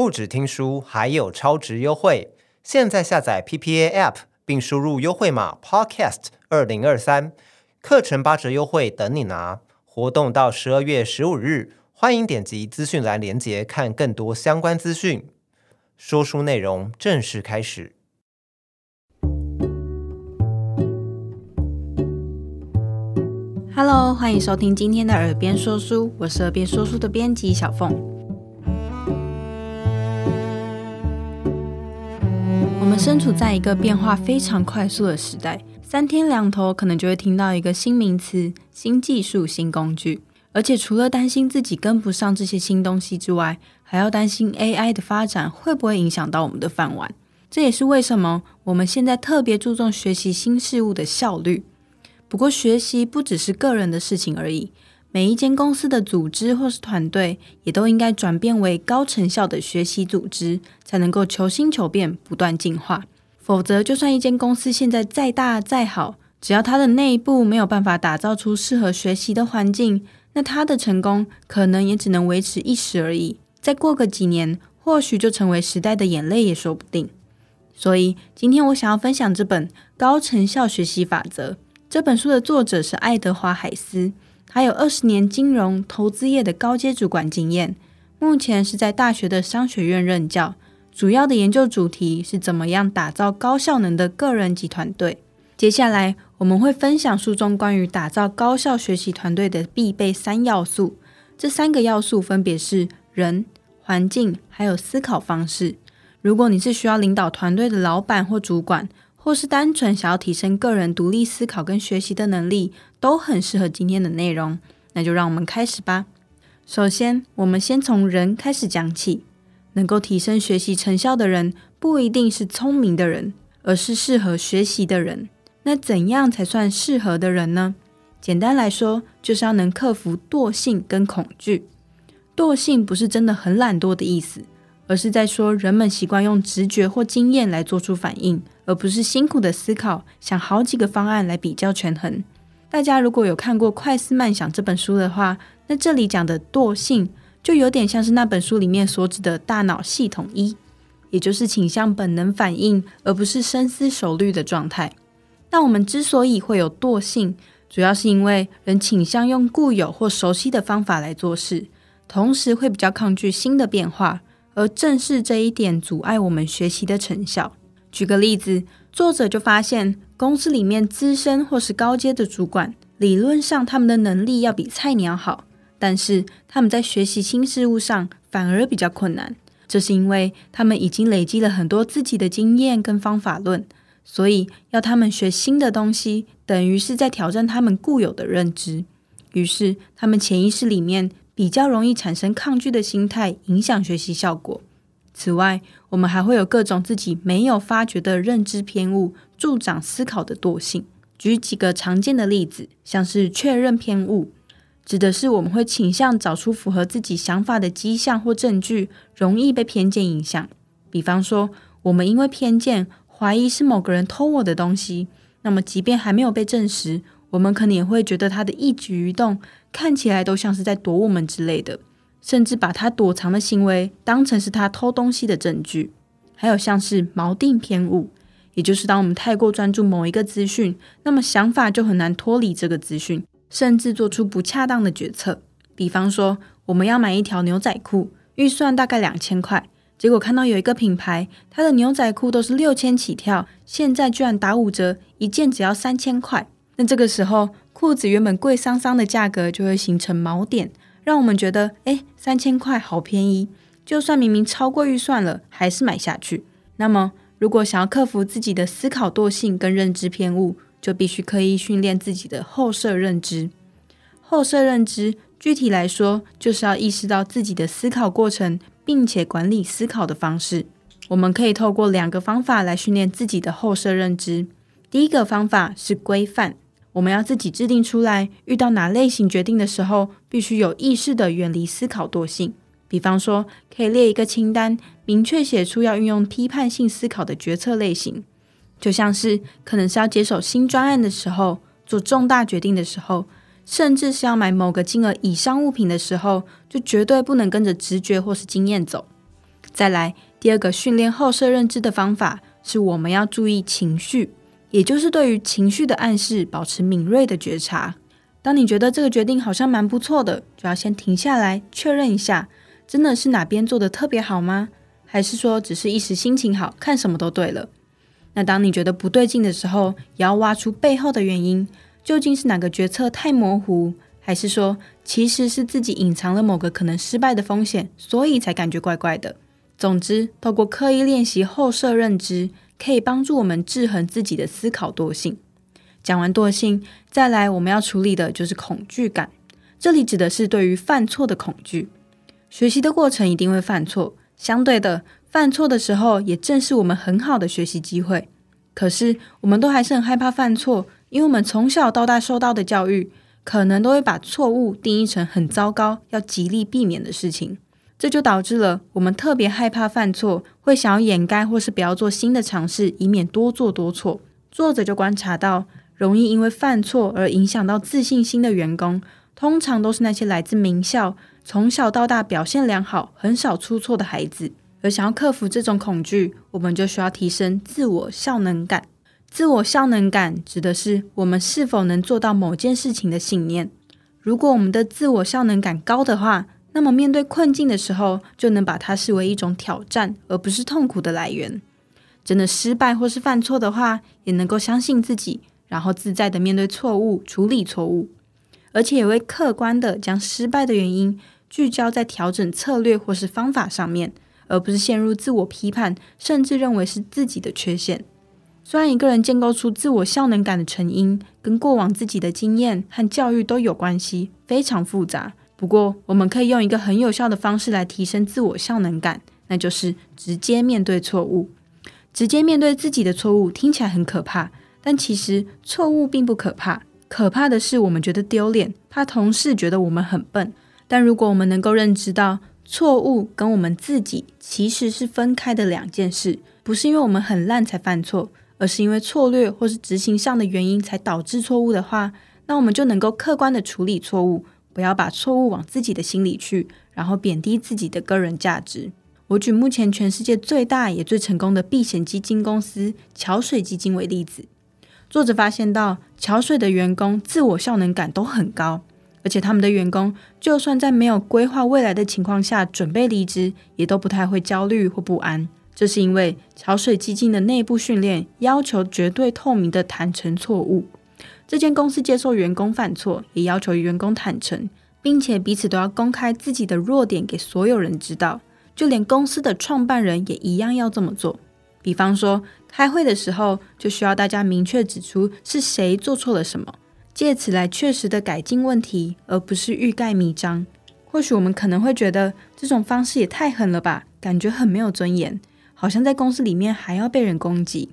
不止听书，还有超值优惠！现在下载 PPA App，并输入优惠码 Podcast 二零二三，课程八折优惠等你拿！活动到十二月十五日，欢迎点击资讯栏链接看更多相关资讯。说书内容正式开始。Hello，欢迎收听今天的耳边说书，我是耳边说书的编辑小凤。我们身处在一个变化非常快速的时代，三天两头可能就会听到一个新名词、新技术、新工具，而且除了担心自己跟不上这些新东西之外，还要担心 AI 的发展会不会影响到我们的饭碗。这也是为什么我们现在特别注重学习新事物的效率。不过，学习不只是个人的事情而已。每一间公司的组织或是团队，也都应该转变为高成效的学习组织，才能够求新求变，不断进化。否则，就算一间公司现在再大再好，只要它的内部没有办法打造出适合学习的环境，那它的成功可能也只能维持一时而已。再过个几年，或许就成为时代的眼泪也说不定。所以，今天我想要分享这本《高成效学习法则》。这本书的作者是爱德华·海斯，他有二十年金融投资业的高阶主管经验，目前是在大学的商学院任教，主要的研究主题是怎么样打造高效能的个人及团队。接下来我们会分享书中关于打造高效学习团队的必备三要素，这三个要素分别是人、环境还有思考方式。如果你是需要领导团队的老板或主管，或是单纯想要提升个人独立思考跟学习的能力，都很适合今天的内容。那就让我们开始吧。首先，我们先从人开始讲起。能够提升学习成效的人，不一定是聪明的人，而是适合学习的人。那怎样才算适合的人呢？简单来说，就是要能克服惰性跟恐惧。惰性不是真的很懒惰的意思。而是在说，人们习惯用直觉或经验来做出反应，而不是辛苦的思考，想好几个方案来比较权衡。大家如果有看过《快思慢想》这本书的话，那这里讲的惰性，就有点像是那本书里面所指的大脑系统一，也就是倾向本能反应，而不是深思熟虑的状态。那我们之所以会有惰性，主要是因为人倾向用固有或熟悉的方法来做事，同时会比较抗拒新的变化。而正是这一点阻碍我们学习的成效。举个例子，作者就发现，公司里面资深或是高阶的主管，理论上他们的能力要比菜鸟好，但是他们在学习新事物上反而比较困难。这是因为他们已经累积了很多自己的经验跟方法论，所以要他们学新的东西，等于是在挑战他们固有的认知。于是，他们潜意识里面。比较容易产生抗拒的心态，影响学习效果。此外，我们还会有各种自己没有发觉的认知偏误，助长思考的惰性。举几个常见的例子，像是确认偏误，指的是我们会倾向找出符合自己想法的迹象或证据，容易被偏见影响。比方说，我们因为偏见怀疑是某个人偷我的东西，那么即便还没有被证实，我们可能也会觉得他的一举一动。看起来都像是在躲我们之类的，甚至把他躲藏的行为当成是他偷东西的证据。还有像是锚定偏误，也就是当我们太过专注某一个资讯，那么想法就很难脱离这个资讯，甚至做出不恰当的决策。比方说，我们要买一条牛仔裤，预算大概两千块，结果看到有一个品牌，它的牛仔裤都是六千起跳，现在居然打五折，一件只要三千块。那这个时候，裤子原本贵桑桑的价格就会形成锚点，让我们觉得，诶，三千块好便宜，就算明明超过预算了，还是买下去。那么，如果想要克服自己的思考惰性跟认知偏误，就必须刻意训练自己的后设认知。后设认知，具体来说，就是要意识到自己的思考过程，并且管理思考的方式。我们可以透过两个方法来训练自己的后设认知。第一个方法是规范。我们要自己制定出来，遇到哪类型决定的时候，必须有意识地远离思考惰性。比方说，可以列一个清单，明确写出要运用批判性思考的决策类型。就像是可能是要接手新专案的时候，做重大决定的时候，甚至是要买某个金额以上物品的时候，就绝对不能跟着直觉或是经验走。再来，第二个训练后设认知的方法是我们要注意情绪，也就是对于情绪的暗示保持敏锐的觉察。当你觉得这个决定好像蛮不错的，就要先停下来确认一下，真的是哪边做的特别好吗？还是说只是一时心情好，看什么都对了？那当你觉得不对劲的时候，也要挖出背后的原因，究竟是哪个决策太模糊？还是说，其实是自己隐藏了某个可能失败的风险，所以才感觉怪怪的。总之，透过刻意练习后设认知，可以帮助我们制衡自己的思考惰性。讲完惰性，再来我们要处理的就是恐惧感。这里指的是对于犯错的恐惧。学习的过程一定会犯错，相对的，犯错的时候也正是我们很好的学习机会。可是，我们都还是很害怕犯错，因为我们从小到大受到的教育。可能都会把错误定义成很糟糕、要极力避免的事情，这就导致了我们特别害怕犯错，会想要掩盖或是不要做新的尝试，以免多做多错。作者就观察到，容易因为犯错而影响到自信心的员工，通常都是那些来自名校、从小到大表现良好、很少出错的孩子。而想要克服这种恐惧，我们就需要提升自我效能感。自我效能感指的是我们是否能做到某件事情的信念。如果我们的自我效能感高的话，那么面对困境的时候，就能把它视为一种挑战，而不是痛苦的来源。真的失败或是犯错的话，也能够相信自己，然后自在的面对错误，处理错误，而且也会客观的将失败的原因聚焦在调整策略或是方法上面，而不是陷入自我批判，甚至认为是自己的缺陷。虽然一个人建构出自我效能感的成因，跟过往自己的经验和教育都有关系，非常复杂。不过，我们可以用一个很有效的方式来提升自我效能感，那就是直接面对错误。直接面对自己的错误听起来很可怕，但其实错误并不可怕。可怕的是我们觉得丢脸，怕同事觉得我们很笨。但如果我们能够认知到错误跟我们自己其实是分开的两件事，不是因为我们很烂才犯错。而是因为策略或是执行上的原因才导致错误的话，那我们就能够客观的处理错误，不要把错误往自己的心里去，然后贬低自己的个人价值。我举目前全世界最大也最成功的避险基金公司桥水基金为例子。作者发现到，桥水的员工自我效能感都很高，而且他们的员工就算在没有规划未来的情况下准备离职，也都不太会焦虑或不安。这是因为桥水基金的内部训练要求绝对透明的坦诚错误。这间公司接受员工犯错，也要求员工坦诚，并且彼此都要公开自己的弱点给所有人知道。就连公司的创办人也一样要这么做。比方说，开会的时候就需要大家明确指出是谁做错了什么，借此来确实的改进问题，而不是欲盖弥彰。或许我们可能会觉得这种方式也太狠了吧，感觉很没有尊严。好像在公司里面还要被人攻击，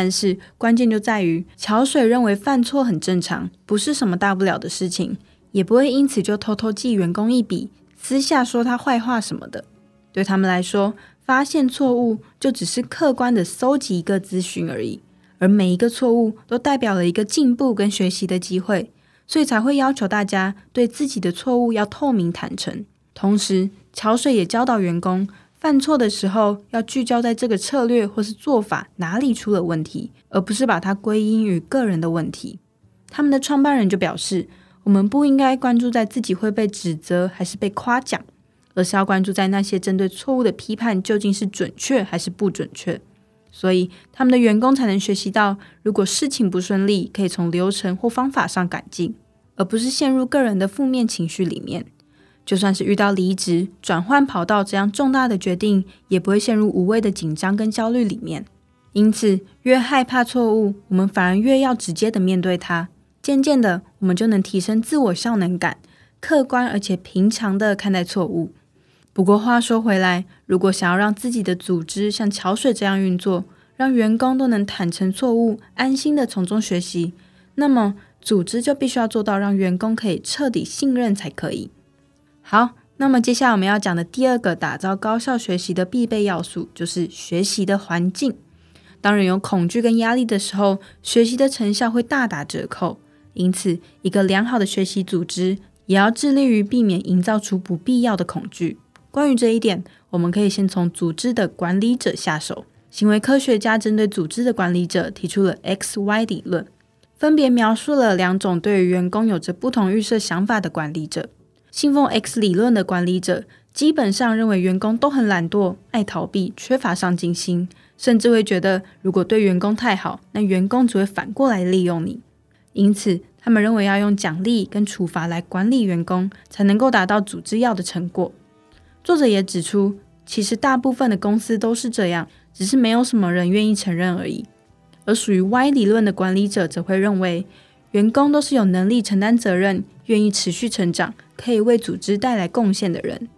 但是关键就在于桥水认为犯错很正常，不是什么大不了的事情，也不会因此就偷偷记员工一笔，私下说他坏话什么的。对他们来说，发现错误就只是客观的搜集一个资讯而已，而每一个错误都代表了一个进步跟学习的机会，所以才会要求大家对自己的错误要透明坦诚。同时，桥水也教导员工。犯错的时候，要聚焦在这个策略或是做法哪里出了问题，而不是把它归因于个人的问题。他们的创办人就表示，我们不应该关注在自己会被指责还是被夸奖，而是要关注在那些针对错误的批判究竟是准确还是不准确。所以，他们的员工才能学习到，如果事情不顺利，可以从流程或方法上改进，而不是陷入个人的负面情绪里面。就算是遇到离职、转换跑道这样重大的决定，也不会陷入无谓的紧张跟焦虑里面。因此，越害怕错误，我们反而越要直接的面对它。渐渐的，我们就能提升自我效能感，客观而且平常的看待错误。不过话说回来，如果想要让自己的组织像桥水这样运作，让员工都能坦诚错误，安心的从中学习，那么组织就必须要做到让员工可以彻底信任才可以。好，那么接下来我们要讲的第二个打造高效学习的必备要素，就是学习的环境。当人有恐惧跟压力的时候，学习的成效会大打折扣。因此，一个良好的学习组织也要致力于避免营造出不必要的恐惧。关于这一点，我们可以先从组织的管理者下手。行为科学家针对组织的管理者提出了 XY 理论，分别描述了两种对于员工有着不同预设想法的管理者。信奉 X 理论的管理者，基本上认为员工都很懒惰、爱逃避、缺乏上进心，甚至会觉得如果对员工太好，那员工只会反过来利用你。因此，他们认为要用奖励跟处罚来管理员工，才能够达到组织要的成果。作者也指出，其实大部分的公司都是这样，只是没有什么人愿意承认而已。而属于 Y 理论的管理者则会认为，员工都是有能力承担责任、愿意持续成长、可以为组织带来贡献的人。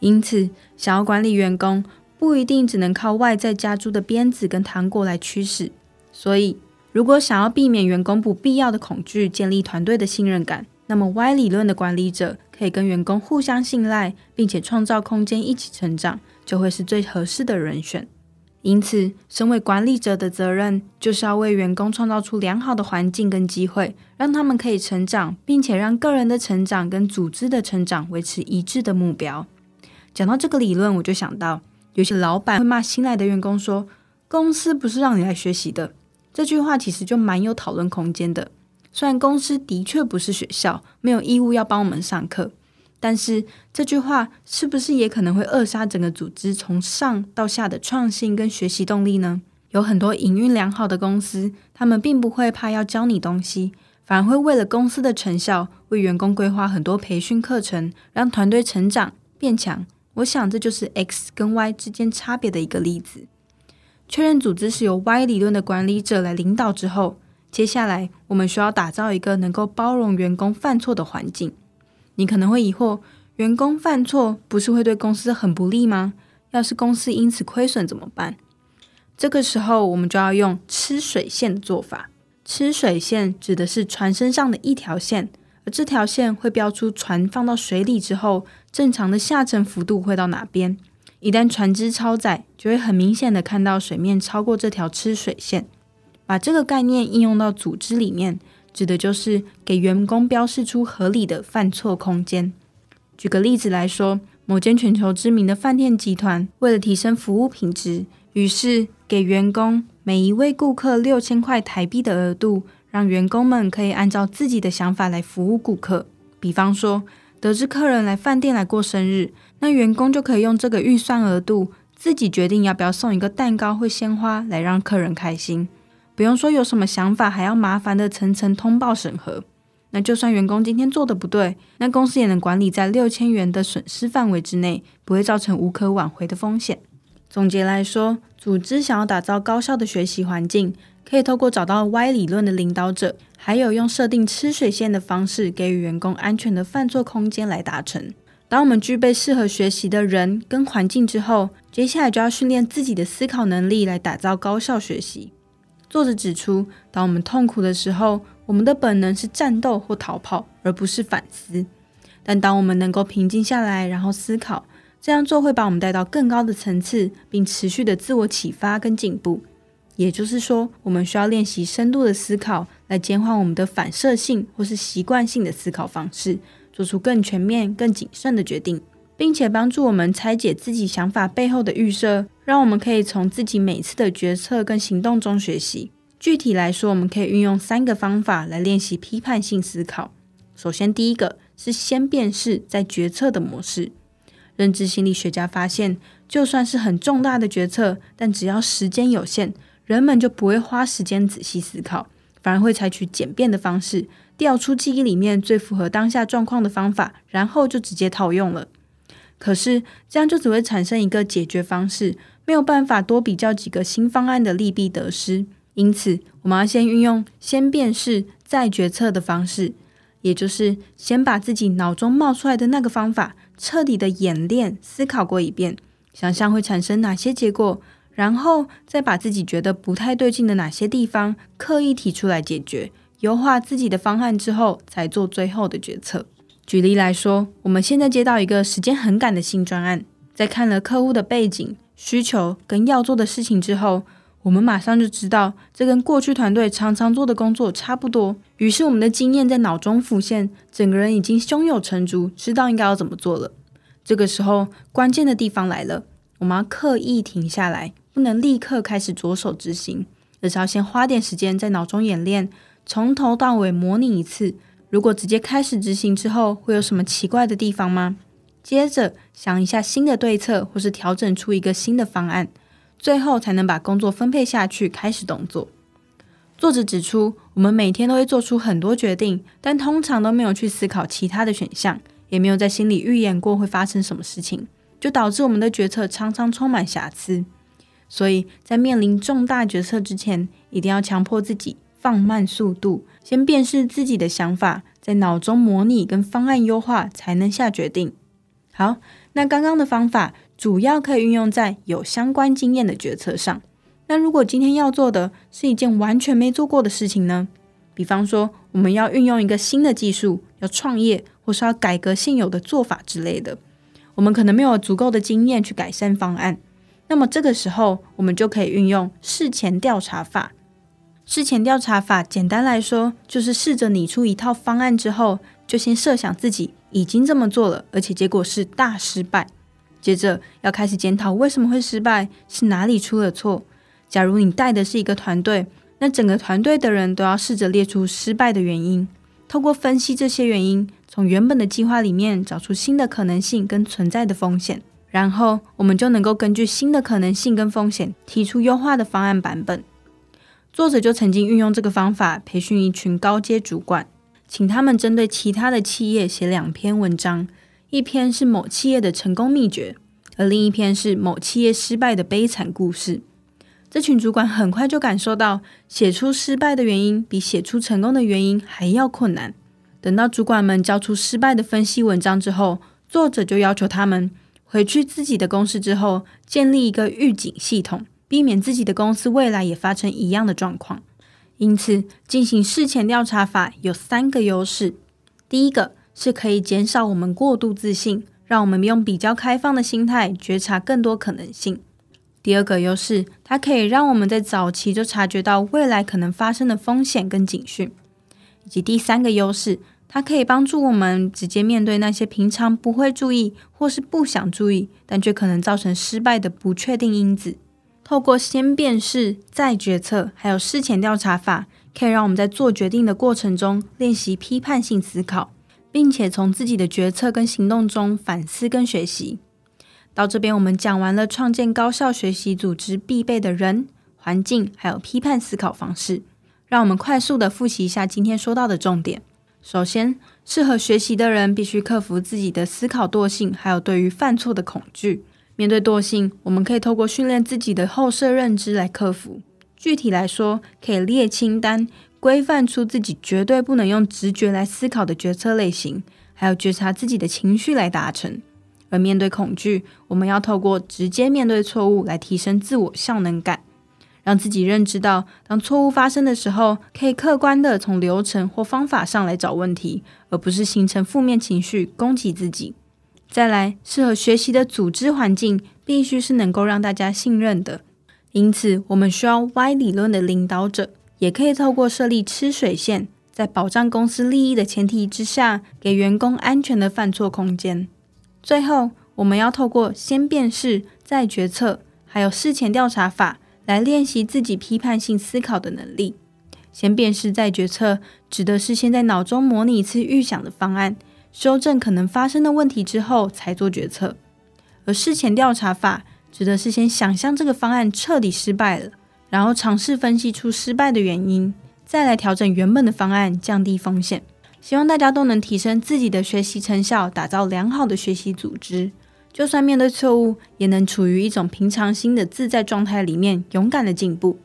因此，想要管理员工，不一定只能靠外在加诸的鞭子跟糖果来驱使。所以，如果想要避免员工不必要的恐惧，建立团队的信任感，那么 Y 理论的管理者可以跟员工互相信赖，并且创造空间一起成长，就会是最合适的人选。因此，身为管理者的责任就是要为员工创造出良好的环境跟机会，让他们可以成长，并且让个人的成长跟组织的成长维持一致的目标。讲到这个理论，我就想到有些老板会骂新来的员工说：“公司不是让你来学习的。”这句话其实就蛮有讨论空间的。虽然公司的确不是学校，没有义务要帮我们上课。但是这句话是不是也可能会扼杀整个组织从上到下的创新跟学习动力呢？有很多营运良好的公司，他们并不会怕要教你东西，反而会为了公司的成效，为员工规划很多培训课程，让团队成长变强。我想这就是 X 跟 Y 之间差别的一个例子。确认组织是由 Y 理论的管理者来领导之后，接下来我们需要打造一个能够包容员工犯错的环境。你可能会疑惑，员工犯错不是会对公司很不利吗？要是公司因此亏损怎么办？这个时候，我们就要用吃水线的做法。吃水线指的是船身上的一条线，而这条线会标出船放到水里之后，正常的下沉幅度会到哪边。一旦船只超载，就会很明显的看到水面超过这条吃水线。把这个概念应用到组织里面。指的就是给员工标示出合理的犯错空间。举个例子来说，某间全球知名的饭店集团为了提升服务品质，于是给员工每一位顾客六千块台币的额度，让员工们可以按照自己的想法来服务顾客。比方说，得知客人来饭店来过生日，那员工就可以用这个预算额度，自己决定要不要送一个蛋糕或鲜花来让客人开心。不用说有什么想法，还要麻烦的层层通报审核。那就算员工今天做的不对，那公司也能管理在六千元的损失范围之内，不会造成无可挽回的风险。总结来说，组织想要打造高效的学习环境，可以透过找到 Y 理论的领导者，还有用设定吃水线的方式，给予员工安全的犯错空间来达成。当我们具备适合学习的人跟环境之后，接下来就要训练自己的思考能力，来打造高效学习。作者指出，当我们痛苦的时候，我们的本能是战斗或逃跑，而不是反思。但当我们能够平静下来，然后思考，这样做会把我们带到更高的层次，并持续的自我启发跟进步。也就是说，我们需要练习深度的思考，来减缓我们的反射性或是习惯性的思考方式，做出更全面、更谨慎的决定。并且帮助我们拆解自己想法背后的预设，让我们可以从自己每次的决策跟行动中学习。具体来说，我们可以运用三个方法来练习批判性思考。首先，第一个是先辨识再决策的模式。认知心理学家发现，就算是很重大的决策，但只要时间有限，人们就不会花时间仔细思考，反而会采取简便的方式，调出记忆里面最符合当下状况的方法，然后就直接套用了。可是这样就只会产生一个解决方式，没有办法多比较几个新方案的利弊得失。因此，我们要先运用先辨识再决策的方式，也就是先把自己脑中冒出来的那个方法彻底的演练、思考过一遍，想象会产生哪些结果，然后再把自己觉得不太对劲的哪些地方刻意提出来解决，优化自己的方案之后，才做最后的决策。举例来说，我们现在接到一个时间很赶的新专案，在看了客户的背景、需求跟要做的事情之后，我们马上就知道这跟过去团队常常做的工作差不多。于是我们的经验在脑中浮现，整个人已经胸有成竹，知道应该要怎么做了。这个时候，关键的地方来了，我们要刻意停下来，不能立刻开始着手执行，而是要先花点时间在脑中演练，从头到尾模拟一次。如果直接开始执行之后，会有什么奇怪的地方吗？接着想一下新的对策，或是调整出一个新的方案，最后才能把工作分配下去，开始动作。作者指出，我们每天都会做出很多决定，但通常都没有去思考其他的选项。也没有在心里预演过会发生什么事情，就导致我们的决策常常充满瑕疵。所以在面临重大决策之前，一定要强迫自己放慢速度，先辨识自己的想法，在脑中模拟跟方案优化，才能下决定。好，那刚刚的方法主要可以运用在有相关经验的决策上。那如果今天要做的是一件完全没做过的事情呢？比方说，我们要运用一个新的技术，要创业。或是要改革现有的做法之类的，我们可能没有足够的经验去改善方案。那么这个时候，我们就可以运用事前调查法。事前调查法简单来说，就是试着拟出一套方案之后，就先设想自己已经这么做了，而且结果是大失败。接着要开始检讨为什么会失败，是哪里出了错。假如你带的是一个团队，那整个团队的人都要试着列出失败的原因，透过分析这些原因。从原本的计划里面找出新的可能性跟存在的风险，然后我们就能够根据新的可能性跟风险提出优化的方案版本。作者就曾经运用这个方法培训一群高阶主管，请他们针对其他的企业写两篇文章，一篇是某企业的成功秘诀，而另一篇是某企业失败的悲惨故事。这群主管很快就感受到，写出失败的原因比写出成功的原因还要困难。等到主管们交出失败的分析文章之后，作者就要求他们回去自己的公司之后，建立一个预警系统，避免自己的公司未来也发生一样的状况。因此，进行事前调查法有三个优势：第一个是可以减少我们过度自信，让我们用比较开放的心态觉察更多可能性；第二个优势，它可以让我们在早期就察觉到未来可能发生的风险跟警讯；以及第三个优势。它可以帮助我们直接面对那些平常不会注意或是不想注意，但却可能造成失败的不确定因子。透过先辨识再决策，还有事前调查法，可以让我们在做决定的过程中练习批判性思考，并且从自己的决策跟行动中反思跟学习。到这边，我们讲完了创建高效学习组织必备的人、环境，还有批判思考方式。让我们快速的复习一下今天说到的重点。首先，适合学习的人必须克服自己的思考惰性，还有对于犯错的恐惧。面对惰性，我们可以透过训练自己的后设认知来克服。具体来说，可以列清单，规范出自己绝对不能用直觉来思考的决策类型，还有觉察自己的情绪来达成。而面对恐惧，我们要透过直接面对错误来提升自我效能感。让自己认知到，当错误发生的时候，可以客观地从流程或方法上来找问题，而不是形成负面情绪攻击自己。再来，适合学习的组织环境必须是能够让大家信任的，因此我们需要 Y 理论的领导者，也可以透过设立吃水线，在保障公司利益的前提之下，给员工安全的犯错空间。最后，我们要透过先辨识、再决策，还有事前调查法。来练习自己批判性思考的能力。先辨识再决策，指的是先在脑中模拟一次预想的方案，修正可能发生的问题之后才做决策。而事前调查法，指的是先想象这个方案彻底失败了，然后尝试分析出失败的原因，再来调整原本的方案，降低风险。希望大家都能提升自己的学习成效，打造良好的学习组织。就算面对错误，也能处于一种平常心的自在状态里面，勇敢的进步。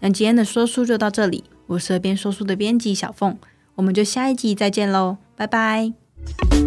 那今天的说书就到这里，我是耳边说书的编辑小凤，我们就下一集再见喽，拜拜。Thank you.